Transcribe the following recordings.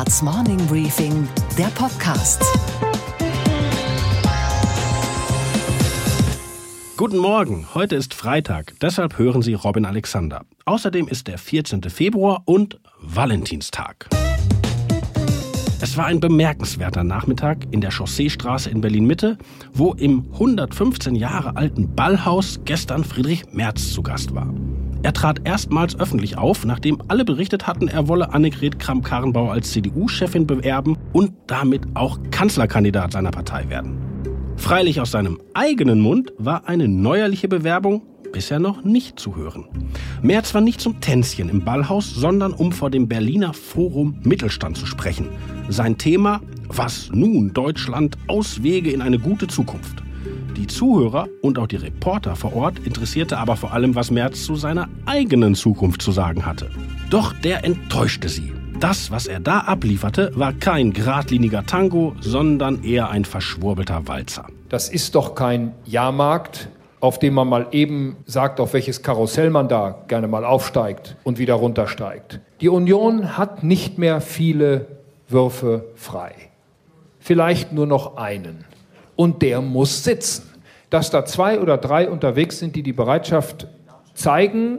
Ards Morning Briefing, der Podcast. Guten Morgen, heute ist Freitag, deshalb hören Sie Robin Alexander. Außerdem ist der 14. Februar und Valentinstag. Es war ein bemerkenswerter Nachmittag in der Chausseestraße in Berlin-Mitte, wo im 115 Jahre alten Ballhaus gestern Friedrich Merz zu Gast war. Er trat erstmals öffentlich auf, nachdem alle berichtet hatten, er wolle Annegret Kramp-Karrenbauer als CDU-Chefin bewerben und damit auch Kanzlerkandidat seiner Partei werden. Freilich aus seinem eigenen Mund war eine neuerliche Bewerbung bisher noch nicht zu hören. Merz war nicht zum Tänzchen im Ballhaus, sondern um vor dem Berliner Forum Mittelstand zu sprechen. Sein Thema, was nun Deutschland Auswege in eine gute Zukunft. Die Zuhörer und auch die Reporter vor Ort interessierte aber vor allem, was Merz zu seiner eigenen Zukunft zu sagen hatte. Doch der enttäuschte sie. Das, was er da ablieferte, war kein geradliniger Tango, sondern eher ein verschwurbelter Walzer. Das ist doch kein Jahrmarkt, auf dem man mal eben sagt, auf welches Karussell man da gerne mal aufsteigt und wieder runtersteigt. Die Union hat nicht mehr viele Würfe frei. Vielleicht nur noch einen und der muss sitzen. Dass da zwei oder drei unterwegs sind, die die Bereitschaft zeigen,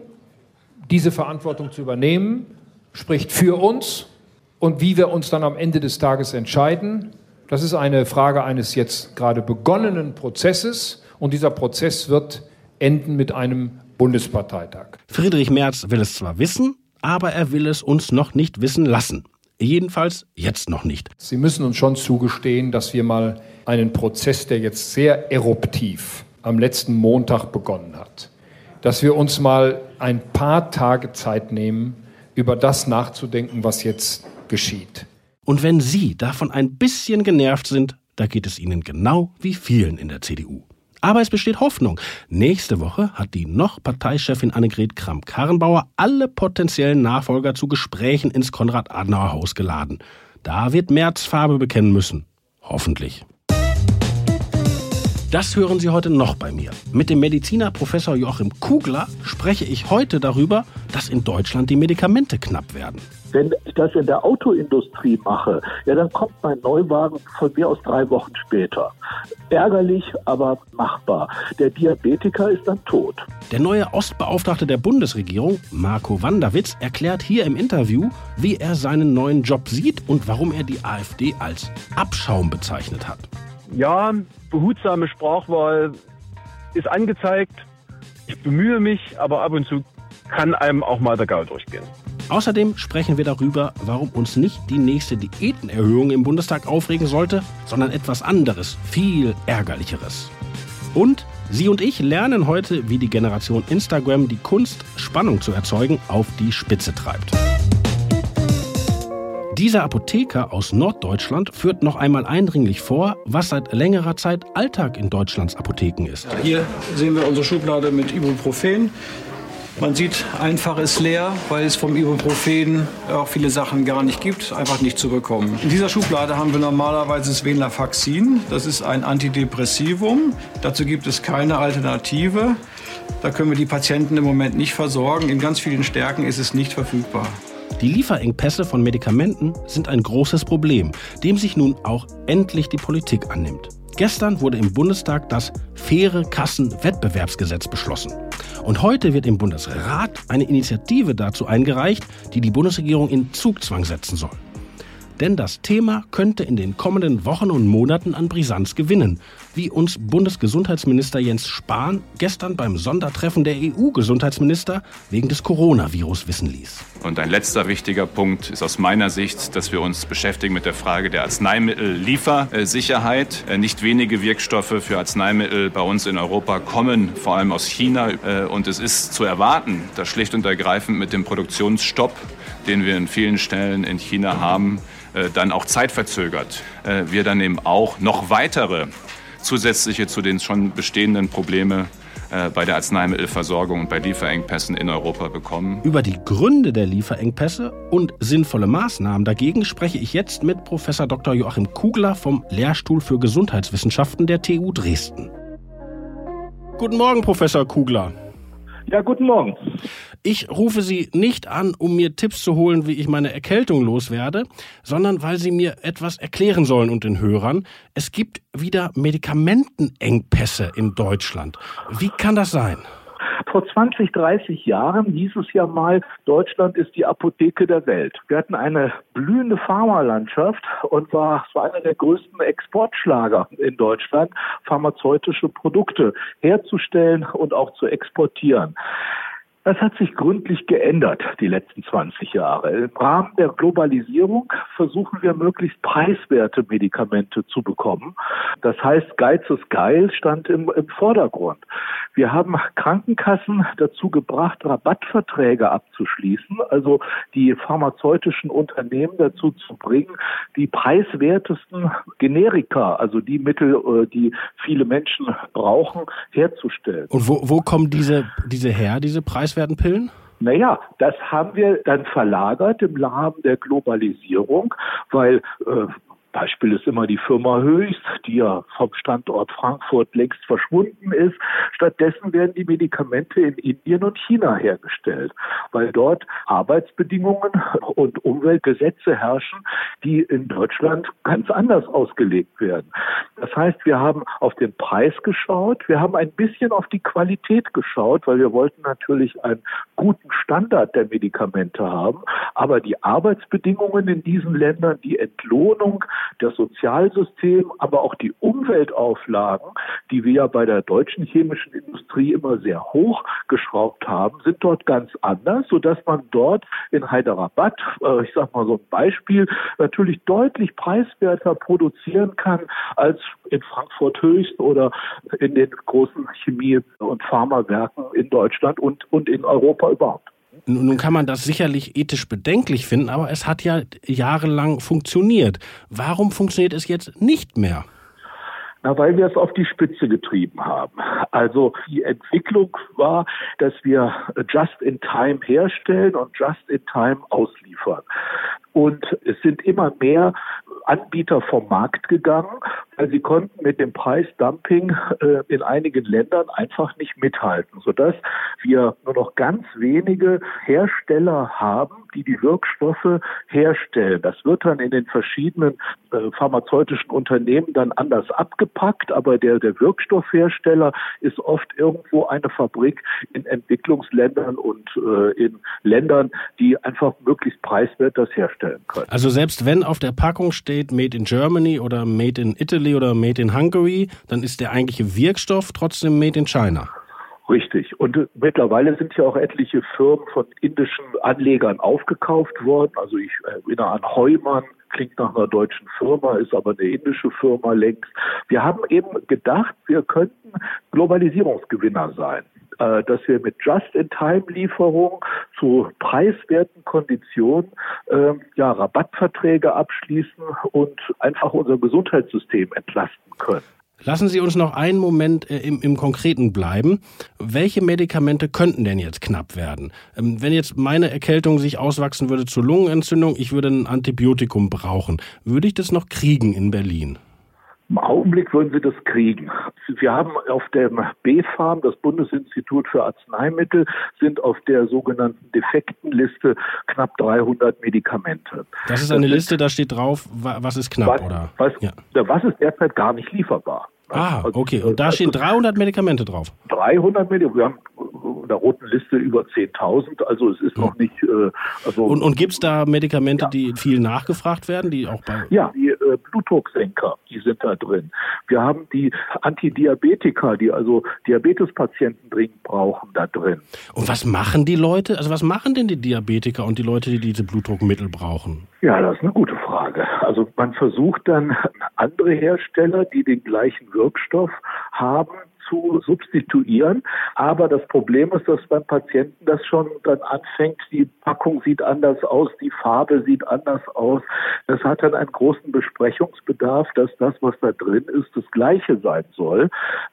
diese Verantwortung zu übernehmen, spricht für uns. Und wie wir uns dann am Ende des Tages entscheiden, das ist eine Frage eines jetzt gerade begonnenen Prozesses. Und dieser Prozess wird enden mit einem Bundesparteitag. Friedrich Merz will es zwar wissen, aber er will es uns noch nicht wissen lassen. Jedenfalls jetzt noch nicht. Sie müssen uns schon zugestehen, dass wir mal einen Prozess, der jetzt sehr eruptiv am letzten Montag begonnen hat, dass wir uns mal ein paar Tage Zeit nehmen, über das nachzudenken, was jetzt geschieht. Und wenn Sie davon ein bisschen genervt sind, da geht es Ihnen genau wie vielen in der CDU. Aber es besteht Hoffnung. Nächste Woche hat die noch Parteichefin Annegret Kramp-Karrenbauer alle potenziellen Nachfolger zu Gesprächen ins Konrad-Adenauer-Haus geladen. Da wird Merz Farbe bekennen müssen. Hoffentlich. Das hören Sie heute noch bei mir. Mit dem Mediziner Professor Joachim Kugler spreche ich heute darüber, dass in Deutschland die Medikamente knapp werden. Wenn ich das in der Autoindustrie mache, ja, dann kommt mein Neuwagen von mir aus drei Wochen später. Ärgerlich, aber machbar. Der Diabetiker ist dann tot. Der neue Ostbeauftragte der Bundesregierung, Marco Wanderwitz, erklärt hier im Interview, wie er seinen neuen Job sieht und warum er die AfD als Abschaum bezeichnet hat. Ja, behutsame Sprachwahl ist angezeigt. Ich bemühe mich, aber ab und zu kann einem auch mal der Gaul durchgehen. Außerdem sprechen wir darüber, warum uns nicht die nächste Diätenerhöhung im Bundestag aufregen sollte, sondern etwas anderes, viel ärgerlicheres. Und Sie und ich lernen heute, wie die Generation Instagram die Kunst, Spannung zu erzeugen, auf die Spitze treibt. Dieser Apotheker aus Norddeutschland führt noch einmal eindringlich vor, was seit längerer Zeit Alltag in Deutschlands Apotheken ist. Hier sehen wir unsere Schublade mit Ibuprofen. Man sieht, einfach ist leer, weil es vom Ibuprofen auch viele Sachen gar nicht gibt, einfach nicht zu bekommen. In dieser Schublade haben wir normalerweise das Venlafaxin. Das ist ein Antidepressivum. Dazu gibt es keine Alternative. Da können wir die Patienten im Moment nicht versorgen. In ganz vielen Stärken ist es nicht verfügbar. Die Lieferengpässe von Medikamenten sind ein großes Problem, dem sich nun auch endlich die Politik annimmt. Gestern wurde im Bundestag das Faire Kassenwettbewerbsgesetz beschlossen. Und heute wird im Bundesrat eine Initiative dazu eingereicht, die die Bundesregierung in Zugzwang setzen soll. Denn das Thema könnte in den kommenden Wochen und Monaten an Brisanz gewinnen, wie uns Bundesgesundheitsminister Jens Spahn gestern beim Sondertreffen der EU-Gesundheitsminister wegen des Coronavirus wissen ließ. Und ein letzter wichtiger Punkt ist aus meiner Sicht, dass wir uns beschäftigen mit der Frage der Arzneimittelliefersicherheit. Äh, nicht wenige Wirkstoffe für Arzneimittel bei uns in Europa kommen vor allem aus China. Äh, und es ist zu erwarten, dass schlicht und ergreifend mit dem Produktionsstopp, den wir in vielen Stellen in China haben, dann auch zeitverzögert, äh, wir dann eben auch noch weitere zusätzliche zu den schon bestehenden Probleme äh, bei der Arzneimittelversorgung und bei Lieferengpässen in Europa bekommen. Über die Gründe der Lieferengpässe und sinnvolle Maßnahmen dagegen spreche ich jetzt mit Professor Dr. Joachim Kugler vom Lehrstuhl für Gesundheitswissenschaften der TU Dresden. Guten Morgen, Professor Kugler. Ja, guten Morgen. Ich rufe Sie nicht an, um mir Tipps zu holen, wie ich meine Erkältung loswerde, sondern weil Sie mir etwas erklären sollen und den Hörern. Es gibt wieder Medikamentenengpässe in Deutschland. Wie kann das sein? Vor 20, 30 Jahren hieß es ja mal, Deutschland ist die Apotheke der Welt. Wir hatten eine blühende Pharmalandschaft und war, es war einer der größten Exportschlager in Deutschland, pharmazeutische Produkte herzustellen und auch zu exportieren. Das hat sich gründlich geändert die letzten 20 Jahre. Im Rahmen der Globalisierung versuchen wir möglichst preiswerte Medikamente zu bekommen. Das heißt, Geiz ist geil stand im, im Vordergrund. Wir haben Krankenkassen dazu gebracht, Rabattverträge abzuschließen, also die pharmazeutischen Unternehmen dazu zu bringen, die preiswertesten Generika, also die Mittel, äh, die viele Menschen brauchen, herzustellen. Und wo, wo kommen diese, diese her, diese Preis preiswerten Pillen? Naja, das haben wir dann verlagert im Rahmen der Globalisierung, weil äh, Beispiel ist immer die Firma Höchst, die ja vom Standort Frankfurt längst verschwunden ist. Stattdessen werden die Medikamente in Indien und China hergestellt, weil dort Arbeitsbedingungen und Umweltgesetze herrschen, die in Deutschland ganz anders ausgelegt werden. Das heißt, wir haben auf den Preis geschaut, wir haben ein bisschen auf die Qualität geschaut, weil wir wollten natürlich einen guten Standard der Medikamente haben, aber die Arbeitsbedingungen in diesen Ländern, die Entlohnung, das Sozialsystem, aber auch die Umweltauflagen, die wir ja bei der deutschen chemischen Industrie immer sehr hoch geschraubt haben, sind dort ganz anders, sodass man dort in Hyderabad, äh, ich sage mal so ein Beispiel, natürlich deutlich preiswerter produzieren kann als in Frankfurt Höchst oder in den großen Chemie- und Pharmawerken in Deutschland und, und in Europa überhaupt. Nun kann man das sicherlich ethisch bedenklich finden, aber es hat ja jahrelang funktioniert. Warum funktioniert es jetzt nicht mehr? Na, weil wir es auf die Spitze getrieben haben. Also die Entwicklung war, dass wir just in time herstellen und just in time ausliefern. Und es sind immer mehr Anbieter vom Markt gegangen, weil sie konnten mit dem Preisdumping äh, in einigen Ländern einfach nicht mithalten, sodass wir nur noch ganz wenige Hersteller haben, die die Wirkstoffe herstellen. Das wird dann in den verschiedenen äh, pharmazeutischen Unternehmen dann anders abgepackt, aber der, der Wirkstoffhersteller ist oft irgendwo eine Fabrik in Entwicklungsländern und äh, in Ländern, die einfach möglichst preiswert das herstellen können. Also selbst wenn auf der Packung steht Made in Germany oder Made in Italy oder Made in Hungary, dann ist der eigentliche Wirkstoff trotzdem Made in China. Richtig. Und äh, mittlerweile sind ja auch etliche Firmen von indischen Anlegern aufgekauft worden. Also ich erinnere an Heumann, klingt nach einer deutschen Firma, ist aber eine indische Firma längst. Wir haben eben gedacht, wir könnten Globalisierungsgewinner sein äh, dass wir mit Just-in-Time-Lieferung zu preiswerten Konditionen äh, ja, Rabattverträge abschließen und einfach unser Gesundheitssystem entlasten können. Lassen Sie uns noch einen Moment äh, im, im Konkreten bleiben. Welche Medikamente könnten denn jetzt knapp werden? Ähm, wenn jetzt meine Erkältung sich auswachsen würde zur Lungenentzündung, ich würde ein Antibiotikum brauchen, würde ich das noch kriegen in Berlin? Im Augenblick würden sie das kriegen. Wir haben auf dem BfArM, das Bundesinstitut für Arzneimittel, sind auf der sogenannten Defektenliste knapp 300 Medikamente. Das ist eine das Liste, da steht drauf, was ist knapp, was, oder? Was, ja. was ist derzeit gar nicht lieferbar. Ah, also, okay. Und da also stehen 300 Medikamente drauf. 300 Medikamente. Wir haben in der roten Liste über 10.000. Also es ist noch nicht. Äh, also und und gibt es da Medikamente, ja. die viel nachgefragt werden, die auch bei. Ja, die äh, Blutdrucksenker, die sind da drin. Wir haben die Antidiabetika, die also Diabetespatienten dringend brauchen, da drin. Und was machen die Leute? Also was machen denn die Diabetiker und die Leute, die diese Blutdruckmittel brauchen? Ja, das ist eine gute Frage. Also man versucht dann andere Hersteller, die den gleichen Wirkstoff haben, zu substituieren. Aber das Problem ist, dass beim Patienten das schon dann anfängt, die Packung sieht anders aus, die Farbe sieht anders aus. Das hat dann einen großen Besprechungsbedarf, dass das, was da drin ist, das Gleiche sein soll.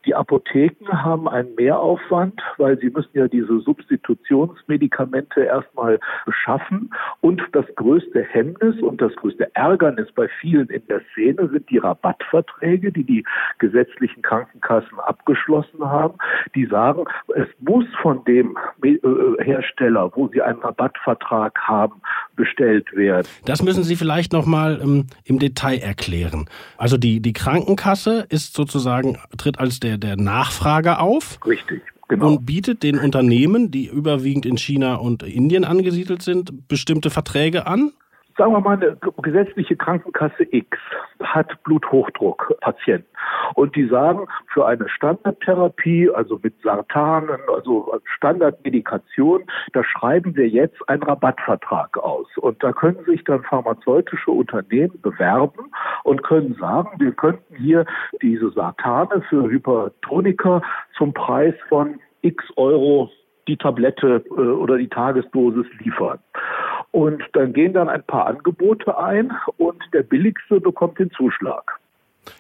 Die Apotheken haben einen Mehraufwand, weil sie müssen ja diese Substitutionsmedikamente erstmal beschaffen. Und das größte Hemmnis und das größte Ärgernis bei vielen in der Szene sind die Rabattverträge, die die gesetzlichen Krankenkassen abgeschlossen abgeschlossen haben, die sagen, es muss von dem äh, Hersteller, wo sie einen Rabattvertrag haben, bestellt werden. Das müssen Sie vielleicht nochmal ähm, im Detail erklären. Also die, die Krankenkasse ist sozusagen, tritt als der, der Nachfrager auf. Richtig. Genau. Und bietet den Unternehmen, die überwiegend in China und Indien angesiedelt sind, bestimmte Verträge an? Sagen wir mal, eine gesetzliche Krankenkasse X hat Bluthochdruckpatienten. Und die sagen, für eine Standardtherapie, also mit Sartanen, also Standardmedikation, da schreiben wir jetzt einen Rabattvertrag aus. Und da können sich dann pharmazeutische Unternehmen bewerben und können sagen, wir könnten hier diese Sartane für Hypertoniker zum Preis von x Euro die Tablette äh, oder die Tagesdosis liefern. Und dann gehen dann ein paar Angebote ein und der billigste bekommt den Zuschlag.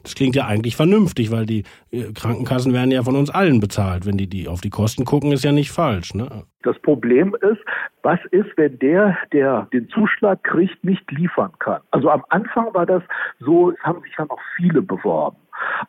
Das klingt ja eigentlich vernünftig, weil die äh, Krankenkassen werden ja von uns allen bezahlt. Wenn die, die auf die Kosten gucken, ist ja nicht falsch. Ne? Das Problem ist, was ist, wenn der, der den Zuschlag kriegt, nicht liefern kann? Also am Anfang war das so, es haben sich ja noch viele beworben.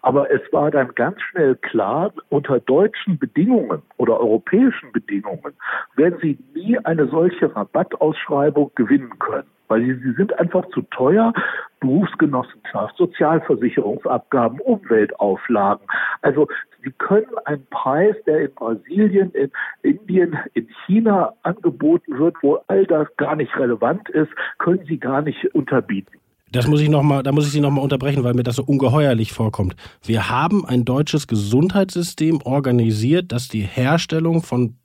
Aber es war dann ganz schnell klar, unter deutschen Bedingungen oder europäischen Bedingungen werden sie nie eine solche Rabattausschreibung gewinnen können weil sie, sind einfach zu teuer. Berufsgenossenschaft, Sozialversicherungsabgaben, Umweltauflagen. Also sie können einen Preis, der in Brasilien, in Indien, in China angeboten wird, wo all das gar nicht relevant ist, können sie gar nicht unterbieten. Das muss ich noch mal, da muss ich Sie nochmal unterbrechen, weil mir das so ungeheuerlich vorkommt. Wir haben ein deutsches Gesundheitssystem organisiert, das die Herstellung von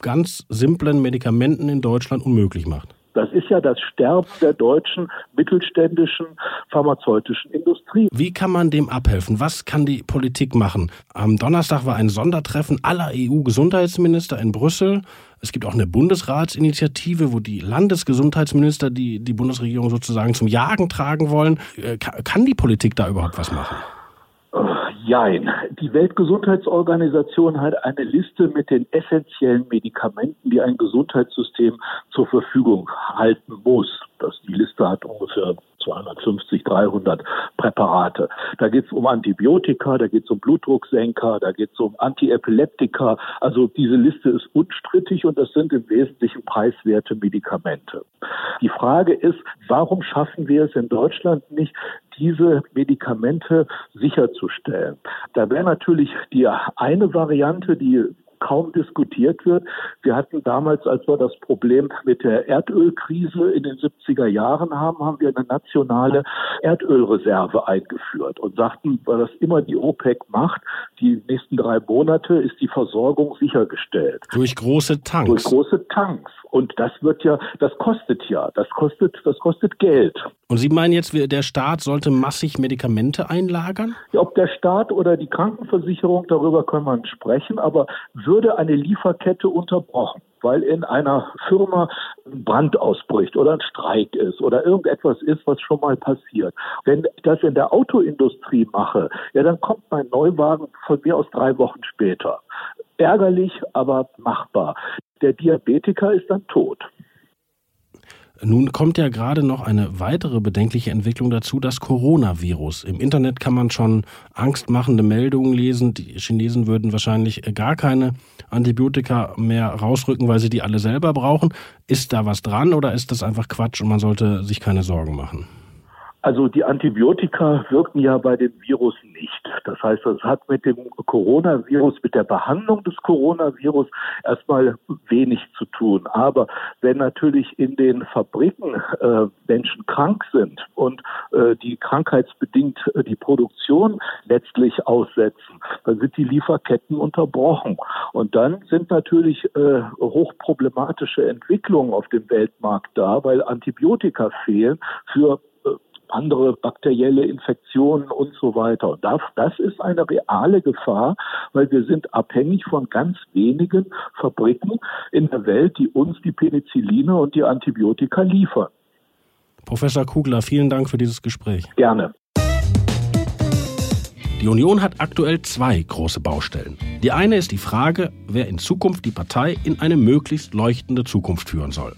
ganz simplen Medikamenten in Deutschland unmöglich macht. Das ist ja das Sterben der deutschen mittelständischen pharmazeutischen Industrie. Wie kann man dem abhelfen? Was kann die Politik machen? Am Donnerstag war ein Sondertreffen aller EU-Gesundheitsminister in Brüssel. Es gibt auch eine Bundesratsinitiative, wo die Landesgesundheitsminister die, die Bundesregierung sozusagen zum Jagen tragen wollen. Äh, kann die Politik da überhaupt was machen? Jein. Die Weltgesundheitsorganisation hat eine Liste mit den essentiellen Medikamenten, die ein Gesundheitssystem zur Verfügung halten muss. Das, die Liste hat ungefähr 250, 300 Präparate. Da geht es um Antibiotika, da geht es um Blutdrucksenker, da geht es um Antiepileptika. Also diese Liste ist unstrittig und das sind im Wesentlichen preiswerte Medikamente. Die Frage ist, warum schaffen wir es in Deutschland nicht, diese Medikamente sicherzustellen? Da wäre natürlich die eine Variante, die kaum diskutiert wird. Wir hatten damals, als wir das Problem mit der Erdölkrise in den 70er Jahren haben, haben wir eine nationale Erdölreserve eingeführt und sagten, weil das immer die OPEC macht, die nächsten drei Monate ist die Versorgung sichergestellt. Durch große Tanks. Durch große Tanks. Und das wird ja, das kostet ja, das kostet, das kostet Geld. Und Sie meinen jetzt, der Staat sollte massig Medikamente einlagern? Ja, ob der Staat oder die Krankenversicherung, darüber kann man sprechen, aber würde eine Lieferkette unterbrochen, weil in einer Firma ein Brand ausbricht oder ein Streik ist oder irgendetwas ist, was schon mal passiert. Wenn ich das in der Autoindustrie mache, ja, dann kommt mein Neuwagen von mir aus drei Wochen später. Ärgerlich, aber machbar. Der Diabetiker ist dann tot. Nun kommt ja gerade noch eine weitere bedenkliche Entwicklung dazu, das Coronavirus. Im Internet kann man schon angstmachende Meldungen lesen. Die Chinesen würden wahrscheinlich gar keine Antibiotika mehr rausrücken, weil sie die alle selber brauchen. Ist da was dran oder ist das einfach Quatsch und man sollte sich keine Sorgen machen? Also die Antibiotika wirken ja bei dem Virus nicht. Das heißt, das hat mit dem Coronavirus, mit der Behandlung des Coronavirus erstmal wenig zu tun. Aber wenn natürlich in den Fabriken äh, Menschen krank sind und äh, die krankheitsbedingt äh, die Produktion letztlich aussetzen, dann sind die Lieferketten unterbrochen. Und dann sind natürlich äh, hochproblematische Entwicklungen auf dem Weltmarkt da, weil Antibiotika fehlen für andere bakterielle Infektionen und so weiter. Und das, das ist eine reale Gefahr, weil wir sind abhängig von ganz wenigen Fabriken in der Welt, die uns die Penicilline und die Antibiotika liefern. Professor Kugler, vielen Dank für dieses Gespräch. Gerne. Die Union hat aktuell zwei große Baustellen. Die eine ist die Frage, wer in Zukunft die Partei in eine möglichst leuchtende Zukunft führen soll.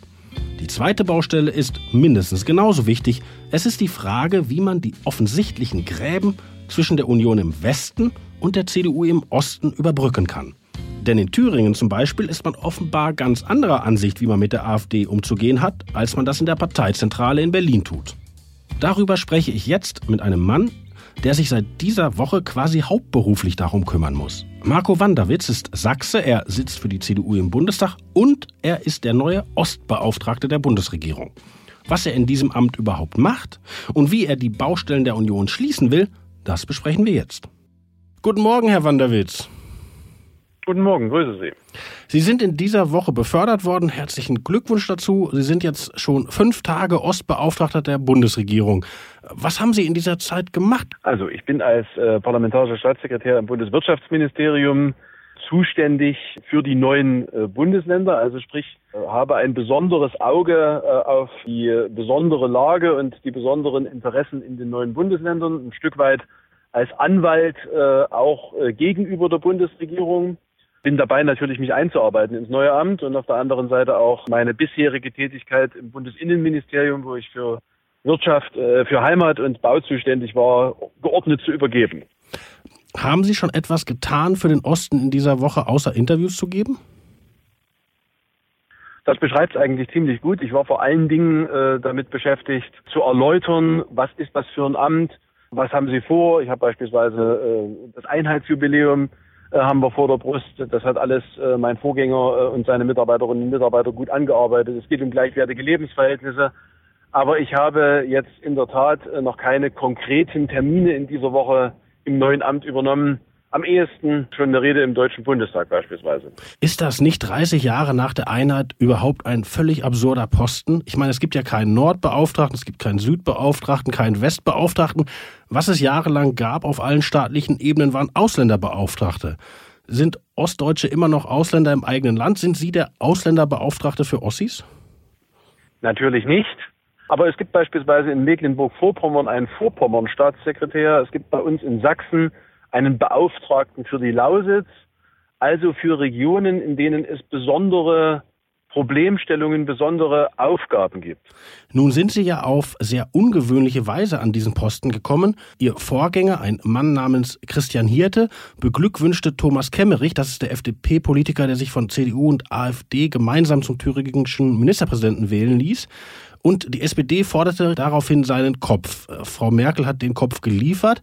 Die zweite Baustelle ist mindestens genauso wichtig. Es ist die Frage, wie man die offensichtlichen Gräben zwischen der Union im Westen und der CDU im Osten überbrücken kann. Denn in Thüringen zum Beispiel ist man offenbar ganz anderer Ansicht, wie man mit der AfD umzugehen hat, als man das in der Parteizentrale in Berlin tut. Darüber spreche ich jetzt mit einem Mann, der sich seit dieser Woche quasi hauptberuflich darum kümmern muss. Marco Wanderwitz ist Sachse, er sitzt für die CDU im Bundestag und er ist der neue Ostbeauftragte der Bundesregierung. Was er in diesem Amt überhaupt macht und wie er die Baustellen der Union schließen will, das besprechen wir jetzt. Guten Morgen, Herr Wanderwitz. Guten Morgen, grüße Sie. Sie sind in dieser Woche befördert worden. Herzlichen Glückwunsch dazu. Sie sind jetzt schon fünf Tage Ostbeauftragter der Bundesregierung. Was haben Sie in dieser Zeit gemacht? Also ich bin als äh, parlamentarischer Staatssekretär im Bundeswirtschaftsministerium zuständig für die neuen äh, Bundesländer, also sprich äh, habe ein besonderes Auge äh, auf die besondere Lage und die besonderen Interessen in den neuen Bundesländern, ein Stück weit als Anwalt äh, auch äh, gegenüber der Bundesregierung bin dabei natürlich mich einzuarbeiten ins neue Amt und auf der anderen Seite auch meine bisherige Tätigkeit im Bundesinnenministerium, wo ich für Wirtschaft, äh, für Heimat und Bau zuständig war, geordnet zu übergeben. Haben Sie schon etwas getan für den Osten in dieser Woche, außer Interviews zu geben? Das beschreibt es eigentlich ziemlich gut. Ich war vor allen Dingen äh, damit beschäftigt, zu erläutern, was ist das für ein Amt, was haben Sie vor. Ich habe beispielsweise äh, das Einheitsjubiläum haben wir vor der Brust. Das hat alles äh, mein Vorgänger äh, und seine Mitarbeiterinnen und Mitarbeiter gut angearbeitet. Es geht um gleichwertige Lebensverhältnisse. Aber ich habe jetzt in der Tat noch keine konkreten Termine in dieser Woche im neuen Amt übernommen am ehesten schon eine Rede im Deutschen Bundestag beispielsweise. Ist das nicht 30 Jahre nach der Einheit überhaupt ein völlig absurder Posten? Ich meine, es gibt ja keinen Nordbeauftragten, es gibt keinen Südbeauftragten, keinen Westbeauftragten. Was es jahrelang gab auf allen staatlichen Ebenen waren Ausländerbeauftragte. Sind Ostdeutsche immer noch Ausländer im eigenen Land? Sind Sie der Ausländerbeauftragte für Ossis? Natürlich nicht. Aber es gibt beispielsweise in Mecklenburg-Vorpommern einen Vorpommern-Staatssekretär. Es gibt bei uns in Sachsen einen Beauftragten für die Lausitz, also für Regionen, in denen es besondere Problemstellungen, besondere Aufgaben gibt. Nun sind Sie ja auf sehr ungewöhnliche Weise an diesen Posten gekommen. Ihr Vorgänger, ein Mann namens Christian Hirte, beglückwünschte Thomas Kemmerich, das ist der FDP-Politiker, der sich von CDU und AfD gemeinsam zum thüringischen Ministerpräsidenten wählen ließ. Und die SPD forderte daraufhin seinen Kopf. Äh, Frau Merkel hat den Kopf geliefert.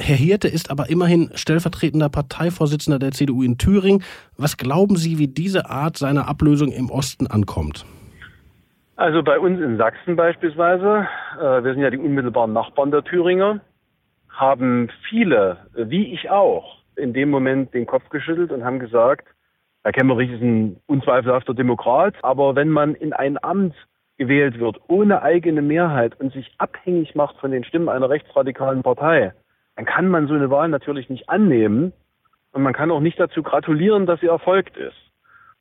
Herr Hirte ist aber immerhin stellvertretender Parteivorsitzender der CDU in Thüringen. Was glauben Sie, wie diese Art seiner Ablösung im Osten ankommt? Also bei uns in Sachsen beispielsweise, äh, wir sind ja die unmittelbaren Nachbarn der Thüringer, haben viele, wie ich auch, in dem Moment den Kopf geschüttelt und haben gesagt, Herr Kemmerich ist ein unzweifelhafter Demokrat, aber wenn man in ein Amt gewählt wird, ohne eigene Mehrheit und sich abhängig macht von den Stimmen einer rechtsradikalen Partei, dann kann man so eine Wahl natürlich nicht annehmen und man kann auch nicht dazu gratulieren, dass sie erfolgt ist.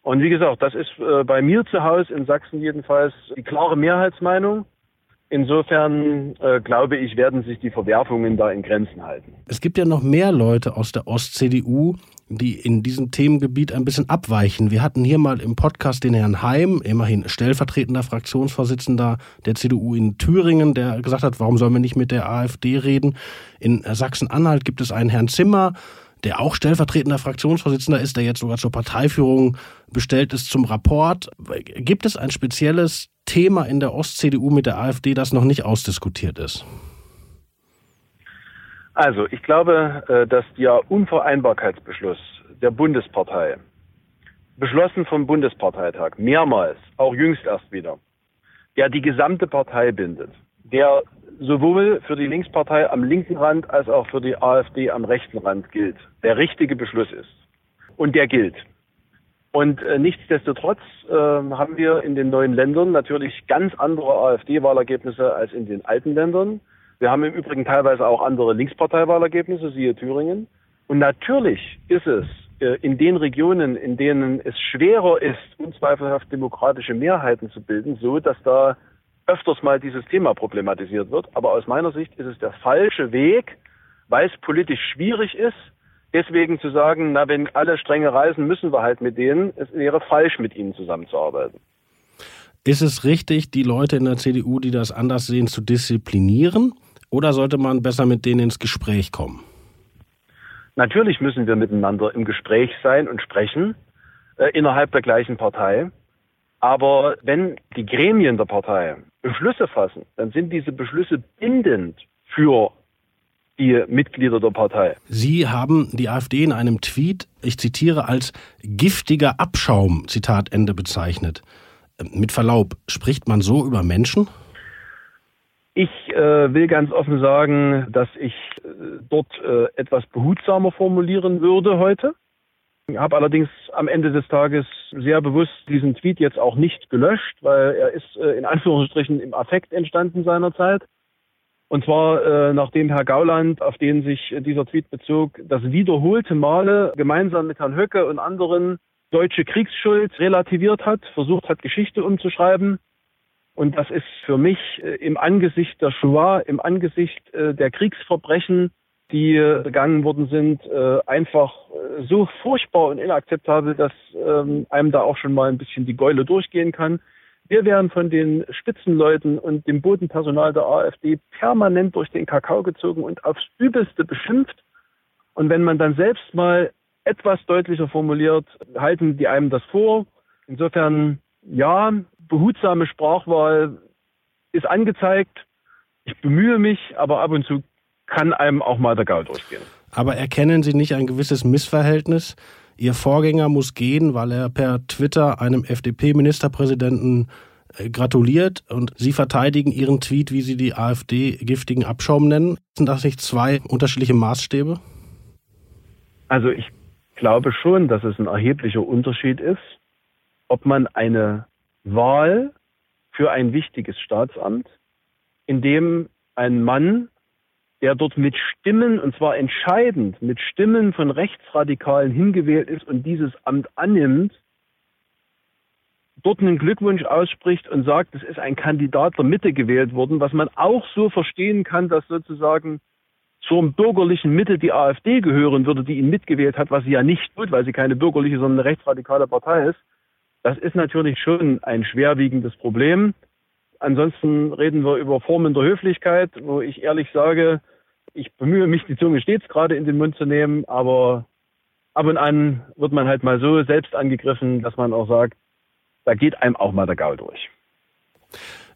Und wie gesagt, das ist äh, bei mir zu Hause in Sachsen jedenfalls die klare Mehrheitsmeinung. Insofern äh, glaube ich, werden sich die Verwerfungen da in Grenzen halten. Es gibt ja noch mehr Leute aus der Ost-CDU, die in diesem Themengebiet ein bisschen abweichen. Wir hatten hier mal im Podcast den Herrn Heim, immerhin stellvertretender Fraktionsvorsitzender der CDU in Thüringen, der gesagt hat, warum sollen wir nicht mit der AfD reden? In Sachsen-Anhalt gibt es einen Herrn Zimmer, der auch stellvertretender Fraktionsvorsitzender ist, der jetzt sogar zur Parteiführung bestellt ist zum Rapport. Gibt es ein spezielles Thema in der Ost-CDU mit der AfD, das noch nicht ausdiskutiert ist? Also, ich glaube, äh, dass der Unvereinbarkeitsbeschluss der Bundespartei, beschlossen vom Bundesparteitag, mehrmals, auch jüngst erst wieder, der die gesamte Partei bindet, der sowohl für die Linkspartei am linken Rand als auch für die AfD am rechten Rand gilt, der richtige Beschluss ist. Und der gilt. Und äh, nichtsdestotrotz äh, haben wir in den neuen Ländern natürlich ganz andere AfD-Wahlergebnisse als in den alten Ländern. Wir haben im Übrigen teilweise auch andere Linksparteiwahlergebnisse, siehe Thüringen. Und natürlich ist es äh, in den Regionen, in denen es schwerer ist, unzweifelhaft demokratische Mehrheiten zu bilden, so, dass da öfters mal dieses Thema problematisiert wird. Aber aus meiner Sicht ist es der falsche Weg, weil es politisch schwierig ist, deswegen zu sagen, na, wenn alle strenge reisen, müssen wir halt mit denen. Es wäre falsch, mit ihnen zusammenzuarbeiten. Ist es richtig, die Leute in der CDU, die das anders sehen, zu disziplinieren? Oder sollte man besser mit denen ins Gespräch kommen? Natürlich müssen wir miteinander im Gespräch sein und sprechen äh, innerhalb der gleichen Partei. Aber wenn die Gremien der Partei Beschlüsse fassen, dann sind diese Beschlüsse bindend für die Mitglieder der Partei. Sie haben die AfD in einem Tweet, ich zitiere, als giftiger Abschaum, Zitat Ende, bezeichnet. Mit Verlaub, spricht man so über Menschen? Ich äh, will ganz offen sagen, dass ich äh, dort äh, etwas behutsamer formulieren würde heute. Ich habe allerdings am Ende des Tages sehr bewusst diesen Tweet jetzt auch nicht gelöscht, weil er ist äh, in Anführungsstrichen im Affekt entstanden seinerzeit. Und zwar äh, nachdem Herr Gauland, auf den sich dieser Tweet bezog, das wiederholte Male gemeinsam mit Herrn Höcke und anderen deutsche Kriegsschuld relativiert hat, versucht hat, Geschichte umzuschreiben. Und das ist für mich äh, im Angesicht der Shoah, im Angesicht äh, der Kriegsverbrechen, die äh, begangen worden sind, einfach so furchtbar und inakzeptabel, dass ähm, einem da auch schon mal ein bisschen die Gäule durchgehen kann. Wir werden von den Spitzenleuten und dem Bodenpersonal der AfD permanent durch den Kakao gezogen und aufs Übelste beschimpft. Und wenn man dann selbst mal etwas deutlicher formuliert, halten die einem das vor. Insofern, ja, behutsame Sprachwahl ist angezeigt. Ich bemühe mich, aber ab und zu kann einem auch mal der Gaul durchgehen. Aber erkennen Sie nicht ein gewisses Missverhältnis? Ihr Vorgänger muss gehen, weil er per Twitter einem FDP-Ministerpräsidenten äh, gratuliert und Sie verteidigen Ihren Tweet, wie Sie die AfD giftigen Abschaum nennen. Sind das nicht zwei unterschiedliche Maßstäbe? Also ich glaube schon, dass es ein erheblicher Unterschied ist, ob man eine Wahl für ein wichtiges Staatsamt, in dem ein Mann der dort mit Stimmen, und zwar entscheidend, mit Stimmen von Rechtsradikalen hingewählt ist und dieses Amt annimmt, dort einen Glückwunsch ausspricht und sagt, es ist ein Kandidat der Mitte gewählt worden, was man auch so verstehen kann, dass sozusagen zur bürgerlichen Mitte die AfD gehören würde, die ihn mitgewählt hat, was sie ja nicht tut, weil sie keine bürgerliche, sondern eine rechtsradikale Partei ist. Das ist natürlich schon ein schwerwiegendes Problem. Ansonsten reden wir über Formen der Höflichkeit, wo ich ehrlich sage, ich bemühe mich, die Zunge stets gerade in den Mund zu nehmen, aber ab und an wird man halt mal so selbst angegriffen, dass man auch sagt, da geht einem auch mal der Gaul durch.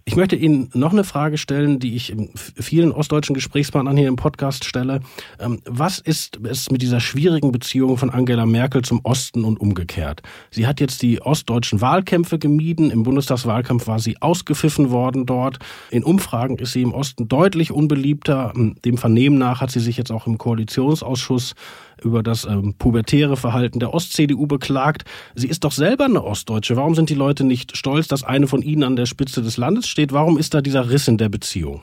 Ich möchte Ihnen noch eine Frage stellen, die ich vielen ostdeutschen Gesprächspartnern hier im Podcast stelle. Ähm, was ist es mit dieser schwierigen Beziehung von Angela Merkel zum Osten und umgekehrt? Sie hat jetzt die ostdeutschen Wahlkämpfe gemieden. Im Bundestagswahlkampf war sie ausgepfiffen worden dort. In Umfragen ist sie im Osten deutlich unbeliebter. Dem Vernehmen nach hat sie sich jetzt auch im Koalitionsausschuss über das ähm, pubertäre Verhalten der Ost-CDU beklagt. Sie ist doch selber eine Ostdeutsche. Warum sind die Leute nicht stolz, dass eine von ihnen an der Spitze des Landes steht? Warum ist da dieser Riss in der Beziehung?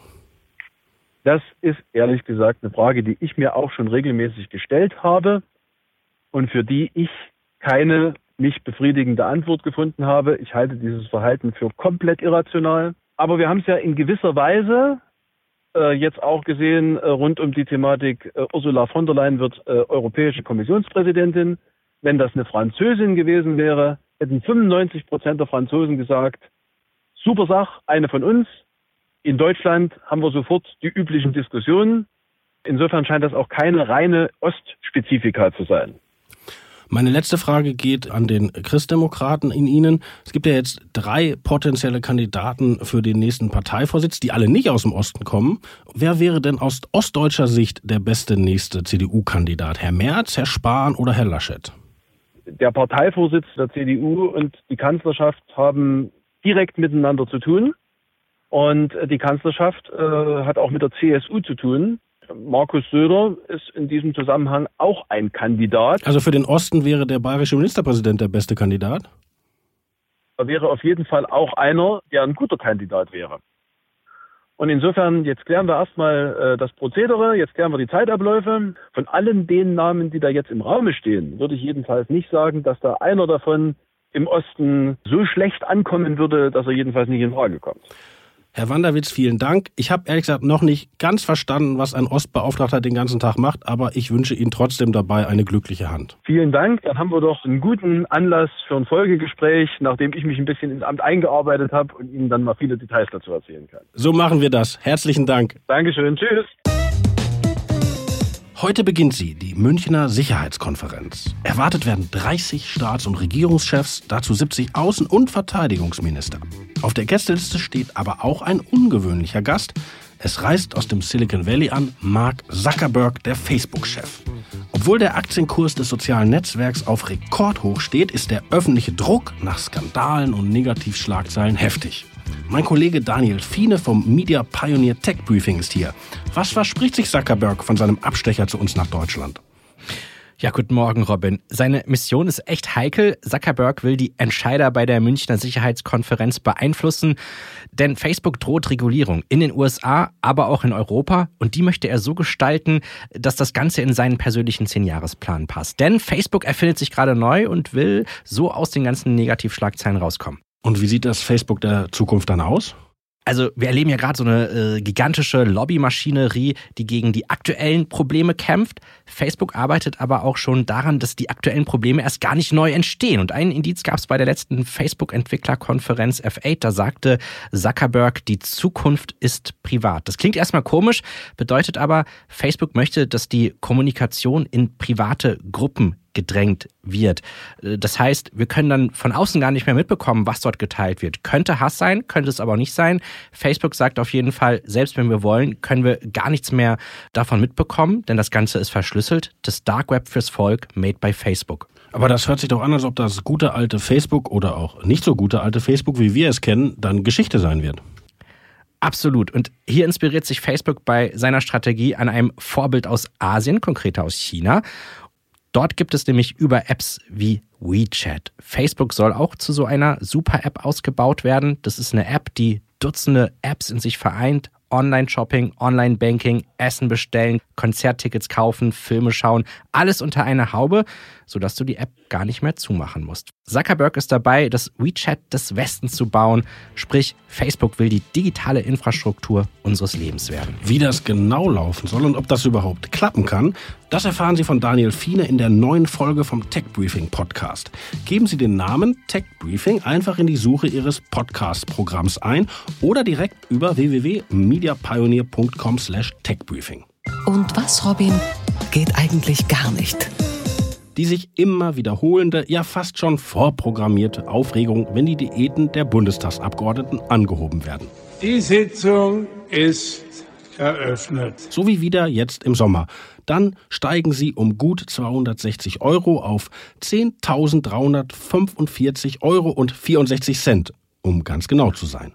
Das ist ehrlich gesagt eine Frage, die ich mir auch schon regelmäßig gestellt habe und für die ich keine nicht befriedigende Antwort gefunden habe. Ich halte dieses Verhalten für komplett irrational. Aber wir haben es ja in gewisser Weise äh, jetzt auch gesehen äh, rund um die Thematik, äh, Ursula von der Leyen wird Europäische Kommissionspräsidentin. Wenn das eine Französin gewesen wäre, hätten 95 Prozent der Franzosen gesagt, super Sache, eine von uns. In Deutschland haben wir sofort die üblichen Diskussionen. Insofern scheint das auch keine reine Ostspezifika zu sein. Meine letzte Frage geht an den Christdemokraten in Ihnen. Es gibt ja jetzt drei potenzielle Kandidaten für den nächsten Parteivorsitz, die alle nicht aus dem Osten kommen. Wer wäre denn aus ostdeutscher Sicht der beste nächste CDU-Kandidat? Herr Merz, Herr Spahn oder Herr Laschet? Der Parteivorsitz der CDU und die Kanzlerschaft haben direkt miteinander zu tun. Und die Kanzlerschaft äh, hat auch mit der CSU zu tun. Markus Söder ist in diesem Zusammenhang auch ein Kandidat. Also für den Osten wäre der bayerische Ministerpräsident der beste Kandidat? Er wäre auf jeden Fall auch einer, der ein guter Kandidat wäre. Und insofern, jetzt klären wir erstmal äh, das Prozedere, jetzt klären wir die Zeitabläufe. Von allen den Namen, die da jetzt im Raume stehen, würde ich jedenfalls nicht sagen, dass da einer davon im Osten so schlecht ankommen würde, dass er jedenfalls nicht in Frage kommt. Herr Wanderwitz, vielen Dank. Ich habe ehrlich gesagt noch nicht ganz verstanden, was ein Ostbeauftragter den ganzen Tag macht, aber ich wünsche Ihnen trotzdem dabei eine glückliche Hand. Vielen Dank. Dann haben wir doch einen guten Anlass für ein Folgegespräch, nachdem ich mich ein bisschen ins Amt eingearbeitet habe und Ihnen dann mal viele Details dazu erzählen kann. So machen wir das. Herzlichen Dank. Dankeschön. Tschüss. Heute beginnt sie, die Münchner Sicherheitskonferenz. Erwartet werden 30 Staats- und Regierungschefs, dazu 70 Außen- und Verteidigungsminister. Auf der Gästeliste steht aber auch ein ungewöhnlicher Gast. Es reist aus dem Silicon Valley an Mark Zuckerberg, der Facebook-Chef. Obwohl der Aktienkurs des sozialen Netzwerks auf Rekordhoch steht, ist der öffentliche Druck nach Skandalen und Negativschlagzeilen heftig. Mein Kollege Daniel Fiene vom Media Pioneer Tech Briefing ist hier. Was verspricht sich Zuckerberg von seinem Abstecher zu uns nach Deutschland? Ja, guten Morgen, Robin. Seine Mission ist echt heikel. Zuckerberg will die Entscheider bei der Münchner Sicherheitskonferenz beeinflussen, denn Facebook droht Regulierung in den USA, aber auch in Europa und die möchte er so gestalten, dass das Ganze in seinen persönlichen Zehnjahresplan passt. Denn Facebook erfindet sich gerade neu und will so aus den ganzen Negativschlagzeilen rauskommen. Und wie sieht das Facebook der Zukunft dann aus? Also wir erleben ja gerade so eine äh, gigantische Lobbymaschinerie, die gegen die aktuellen Probleme kämpft. Facebook arbeitet aber auch schon daran, dass die aktuellen Probleme erst gar nicht neu entstehen. Und einen Indiz gab es bei der letzten Facebook-Entwicklerkonferenz F8. Da sagte Zuckerberg, die Zukunft ist privat. Das klingt erstmal komisch, bedeutet aber, Facebook möchte, dass die Kommunikation in private Gruppen gedrängt wird. Äh, das heißt, wir können dann von außen gar nicht mehr mitbekommen, was dort geteilt wird. Könnte Hass sein, könnte es aber auch nicht sein. Facebook sagt auf jeden Fall, selbst wenn wir wollen, können wir gar nichts mehr davon mitbekommen, denn das Ganze ist verschlüsselt. Das Dark Web fürs Volk, made by Facebook. Aber das hört sich doch an, als ob das gute alte Facebook oder auch nicht so gute alte Facebook, wie wir es kennen, dann Geschichte sein wird. Absolut. Und hier inspiriert sich Facebook bei seiner Strategie an einem Vorbild aus Asien, konkreter aus China. Dort gibt es nämlich über Apps wie WeChat. Facebook soll auch zu so einer Super-App ausgebaut werden. Das ist eine App, die Dutzende Apps in sich vereint. Online-Shopping, Online-Banking, Essen bestellen, Konzerttickets kaufen, Filme schauen, alles unter einer Haube, sodass du die App gar nicht mehr zumachen musst. Zuckerberg ist dabei, das WeChat des Westens zu bauen, sprich Facebook will die digitale Infrastruktur unseres Lebens werden. Wie das genau laufen soll und ob das überhaupt klappen kann, das erfahren Sie von Daniel Fiene in der neuen Folge vom Tech Briefing Podcast. Geben Sie den Namen Tech Briefing einfach in die Suche Ihres Podcast-Programms ein oder direkt über www.mediapioneer.com/techbriefing. Und was, Robin, geht eigentlich gar nicht? die sich immer wiederholende, ja fast schon vorprogrammierte Aufregung, wenn die Diäten der Bundestagsabgeordneten angehoben werden. Die Sitzung ist eröffnet. So wie wieder jetzt im Sommer. Dann steigen sie um gut 260 Euro auf 10.345 Euro und 64 Cent, um ganz genau zu sein.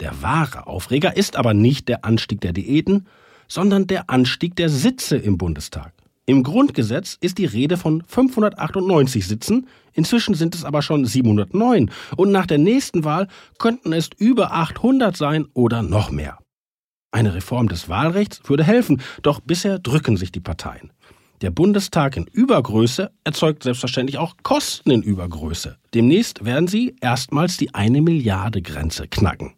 Der wahre Aufreger ist aber nicht der Anstieg der Diäten, sondern der Anstieg der Sitze im Bundestag. Im Grundgesetz ist die Rede von 598 Sitzen, inzwischen sind es aber schon 709 und nach der nächsten Wahl könnten es über 800 sein oder noch mehr. Eine Reform des Wahlrechts würde helfen, doch bisher drücken sich die Parteien. Der Bundestag in Übergröße erzeugt selbstverständlich auch Kosten in Übergröße. Demnächst werden sie erstmals die eine Milliarde Grenze knacken.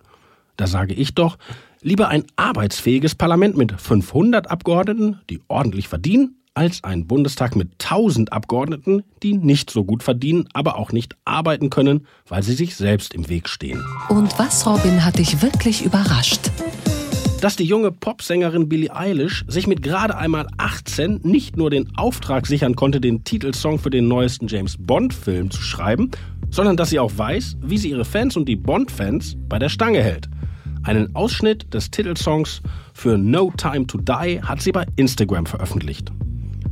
Da sage ich doch, lieber ein arbeitsfähiges Parlament mit 500 Abgeordneten, die ordentlich verdienen, als ein Bundestag mit 1000 Abgeordneten, die nicht so gut verdienen, aber auch nicht arbeiten können, weil sie sich selbst im Weg stehen. Und was, Robin, hat dich wirklich überrascht? Dass die junge Popsängerin Billie Eilish sich mit gerade einmal 18 nicht nur den Auftrag sichern konnte, den Titelsong für den neuesten James Bond-Film zu schreiben, sondern dass sie auch weiß, wie sie ihre Fans und die Bond-Fans bei der Stange hält. Einen Ausschnitt des Titelsongs für No Time to Die hat sie bei Instagram veröffentlicht.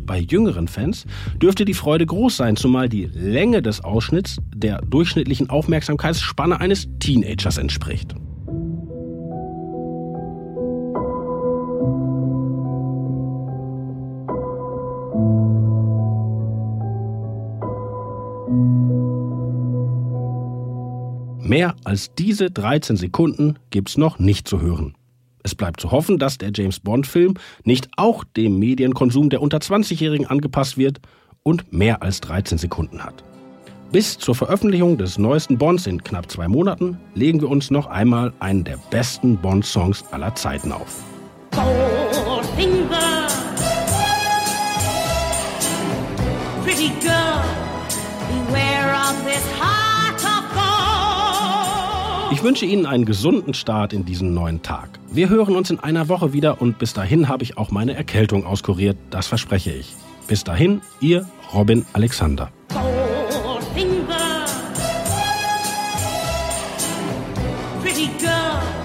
Bei jüngeren Fans dürfte die Freude groß sein, zumal die Länge des Ausschnitts der durchschnittlichen Aufmerksamkeitsspanne eines Teenagers entspricht. Mehr als diese 13 Sekunden gibt's noch nicht zu hören. Es bleibt zu hoffen, dass der James Bond-Film nicht auch dem Medienkonsum der unter 20-Jährigen angepasst wird und mehr als 13 Sekunden hat. Bis zur Veröffentlichung des neuesten Bonds in knapp zwei Monaten legen wir uns noch einmal einen der besten Bond-Songs aller Zeiten auf. Goldfinger, pretty girl, Ich wünsche Ihnen einen gesunden Start in diesen neuen Tag. Wir hören uns in einer Woche wieder und bis dahin habe ich auch meine Erkältung auskuriert, das verspreche ich. Bis dahin, Ihr Robin Alexander. Pretty girl.